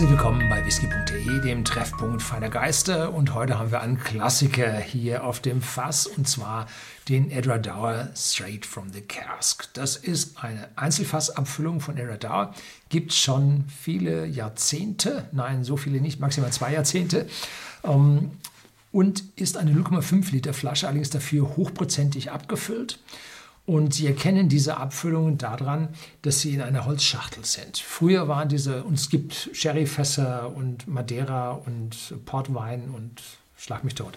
Herzlich willkommen bei whisky.de, dem Treffpunkt feiner Geister. Und heute haben wir einen Klassiker hier auf dem Fass und zwar den Edradauer Straight from the Cask. Das ist eine Einzelfassabfüllung von Edradauer. Gibt schon viele Jahrzehnte, nein, so viele nicht, maximal zwei Jahrzehnte. Ähm, und ist eine 0,5 Liter Flasche, allerdings dafür hochprozentig abgefüllt. Und Sie erkennen diese Abfüllungen daran, dass sie in einer Holzschachtel sind. Früher waren diese, und es gibt Sherryfässer und Madeira und Portwein und schlag mich tot.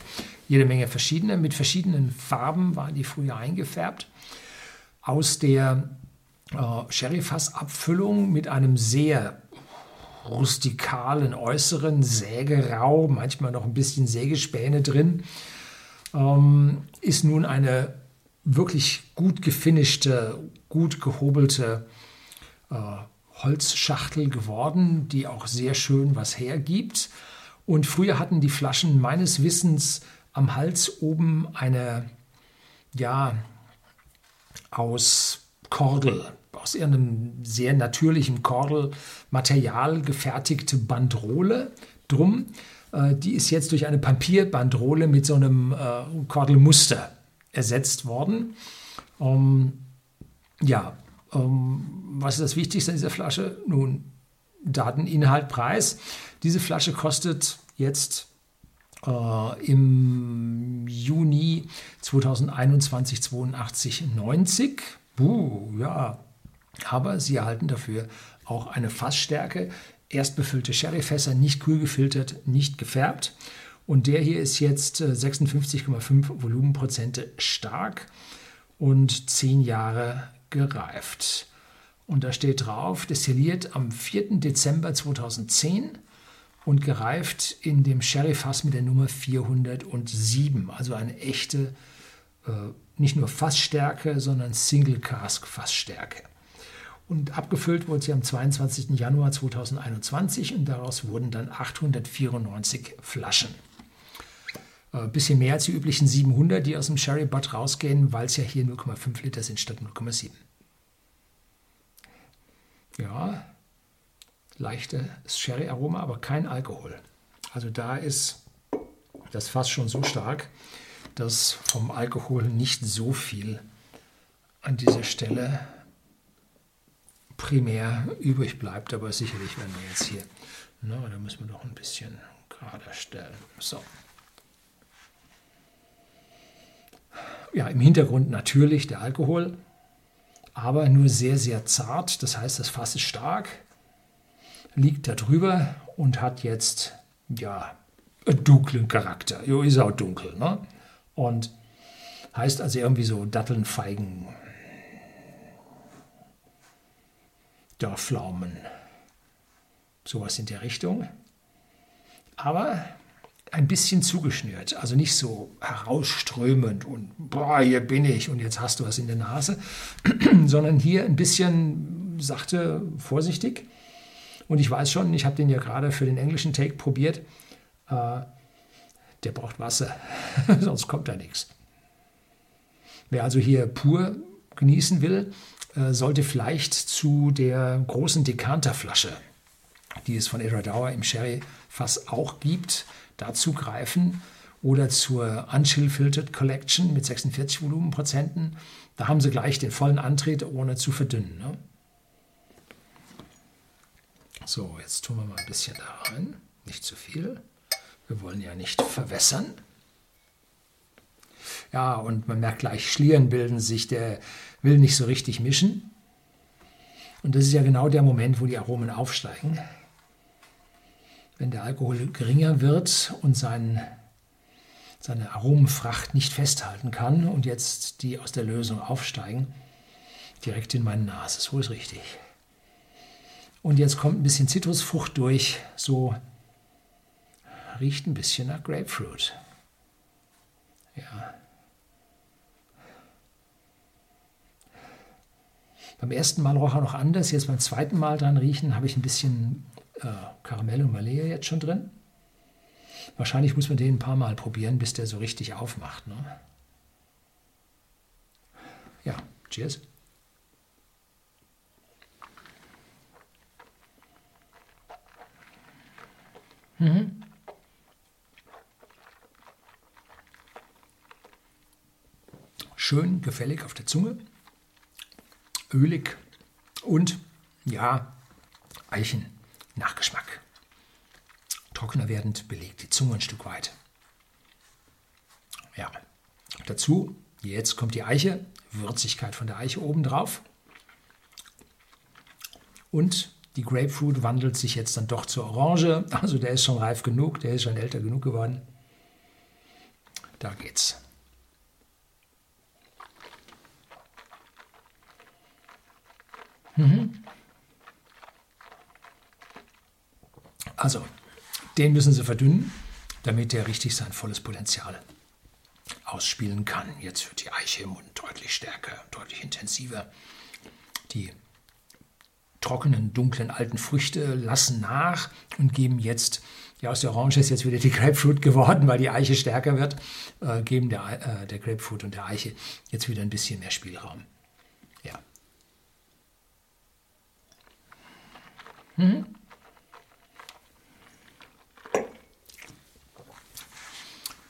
Jede Menge verschiedene. Mit verschiedenen Farben waren die früher eingefärbt. Aus der äh, Sherryfassabfüllung mit einem sehr rustikalen äußeren Sägerau, manchmal noch ein bisschen Sägespäne drin, ähm, ist nun eine wirklich gut gefinischte, gut gehobelte äh, Holzschachtel geworden, die auch sehr schön was hergibt. Und früher hatten die Flaschen meines Wissens am Hals oben eine, ja, aus Kordel, aus irgendeinem sehr natürlichen Kordelmaterial gefertigte Bandrole drum. Äh, die ist jetzt durch eine Papierbandrole mit so einem äh, Kordelmuster ersetzt worden. Ähm, ja, ähm, was ist das Wichtigste an dieser Flasche? Nun, Dateninhalt, Preis. Diese Flasche kostet jetzt äh, im Juni 2021 82,90. Buh, ja. Aber Sie erhalten dafür auch eine Fassstärke. Erst befüllte Sherryfässer, nicht kühl gefiltert, nicht gefärbt. Und der hier ist jetzt 56,5 äh, Volumenprozente stark und 10 Jahre gereift. Und da steht drauf, destilliert am 4. Dezember 2010 und gereift in dem Sherry-Fass mit der Nummer 407. Also eine echte, äh, nicht nur Fassstärke, sondern Single-Cask-Fassstärke. Und abgefüllt wurde sie am 22. Januar 2021 und daraus wurden dann 894 Flaschen. Äh, bisschen mehr als die üblichen 700, die aus dem Sherry Butt rausgehen, weil es ja hier 0,5 Liter sind statt 0,7. Ja, leichtes Sherry-Aroma, aber kein Alkohol. Also da ist das Fass schon so stark, dass vom Alkohol nicht so viel an dieser Stelle primär übrig bleibt. Aber sicherlich werden wir jetzt hier, na, da müssen wir doch ein bisschen gerade stellen. So. Ja, im Hintergrund natürlich der Alkohol, aber nur sehr, sehr zart. Das heißt, das Fass ist stark, liegt da drüber und hat jetzt, ja, einen dunklen Charakter. Jo, ist auch dunkel, ne? Und heißt also irgendwie so Datteln, Feigen, Dorflaumen, sowas in der Richtung. Aber ein bisschen zugeschnürt, also nicht so herausströmend und boah, hier bin ich und jetzt hast du was in der Nase, sondern hier ein bisschen sachte, vorsichtig. Und ich weiß schon, ich habe den ja gerade für den englischen Take probiert, äh, der braucht Wasser, sonst kommt da nichts. Wer also hier pur genießen will, äh, sollte vielleicht zu der großen Dekanterflasche, die es von Eradauer im Sherry-Fass auch gibt, dazu greifen oder zur Unchill Filtered Collection mit 46 Volumenprozenten. Da haben sie gleich den vollen Antritt, ohne zu verdünnen. Ne? So, jetzt tun wir mal ein bisschen da rein. Nicht zu viel. Wir wollen ja nicht verwässern. Ja, und man merkt gleich, Schlieren bilden sich, der will nicht so richtig mischen. Und das ist ja genau der Moment, wo die Aromen aufsteigen wenn der Alkohol geringer wird und sein, seine Aromenfracht nicht festhalten kann und jetzt die aus der Lösung aufsteigen, direkt in meine Nase. So ist richtig. Und jetzt kommt ein bisschen Zitrusfrucht durch, so riecht ein bisschen nach Grapefruit. Ja. Beim ersten Mal roch er noch anders, jetzt beim zweiten Mal dran riechen, habe ich ein bisschen äh, Karamell und Malea jetzt schon drin. Wahrscheinlich muss man den ein paar Mal probieren, bis der so richtig aufmacht. Ne? Ja, cheers. Mhm. Schön gefällig auf der Zunge, ölig und ja, Eichen-Nachgeschmack. Trockener werdend belegt die Zunge ein Stück weit. Ja, dazu, jetzt kommt die Eiche, Würzigkeit von der Eiche obendrauf. Und die Grapefruit wandelt sich jetzt dann doch zur Orange. Also der ist schon reif genug, der ist schon älter genug geworden. Da geht's. Mhm. Also, den müssen Sie verdünnen, damit der richtig sein volles Potenzial ausspielen kann. Jetzt wird die Eiche im Mund deutlich stärker, deutlich intensiver. Die trockenen, dunklen, alten Früchte lassen nach und geben jetzt, ja aus der Orange ist jetzt wieder die Grapefruit geworden, weil die Eiche stärker wird, äh, geben der, äh, der Grapefruit und der Eiche jetzt wieder ein bisschen mehr Spielraum. Ja. Mhm.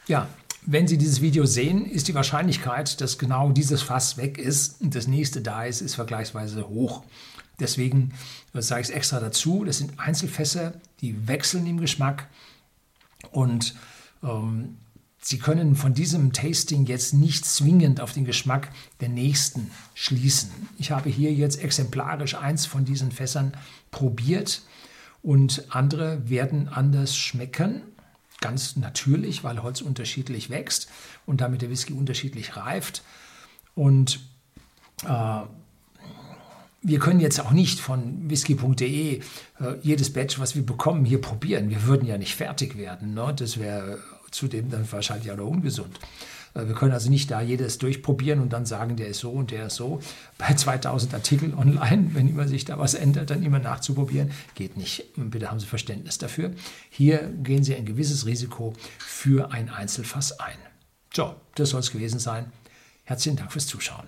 Ja, wenn Sie dieses Video sehen, ist die Wahrscheinlichkeit, dass genau dieses Fass weg ist und das nächste da ist, ist vergleichsweise hoch. Deswegen sage ich es extra dazu. Das sind Einzelfässer, die wechseln im Geschmack und ähm, Sie können von diesem Tasting jetzt nicht zwingend auf den Geschmack der nächsten schließen. Ich habe hier jetzt exemplarisch eins von diesen Fässern probiert und andere werden anders schmecken. Ganz natürlich, weil Holz unterschiedlich wächst und damit der Whisky unterschiedlich reift. Und äh, wir können jetzt auch nicht von whisky.de äh, jedes Batch, was wir bekommen, hier probieren. Wir würden ja nicht fertig werden. Ne? Das wäre zudem dann wahrscheinlich auch noch ungesund. Äh, wir können also nicht da jedes durchprobieren und dann sagen, der ist so und der ist so. Bei 2000 Artikeln online, wenn immer sich da was ändert, dann immer nachzuprobieren, geht nicht. Bitte haben Sie Verständnis dafür. Hier gehen Sie ein gewisses Risiko für ein Einzelfass ein. So, das soll es gewesen sein. Herzlichen Dank fürs Zuschauen.